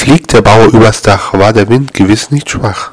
Fliegt der Bauer übers Dach, war der Wind gewiss nicht schwach.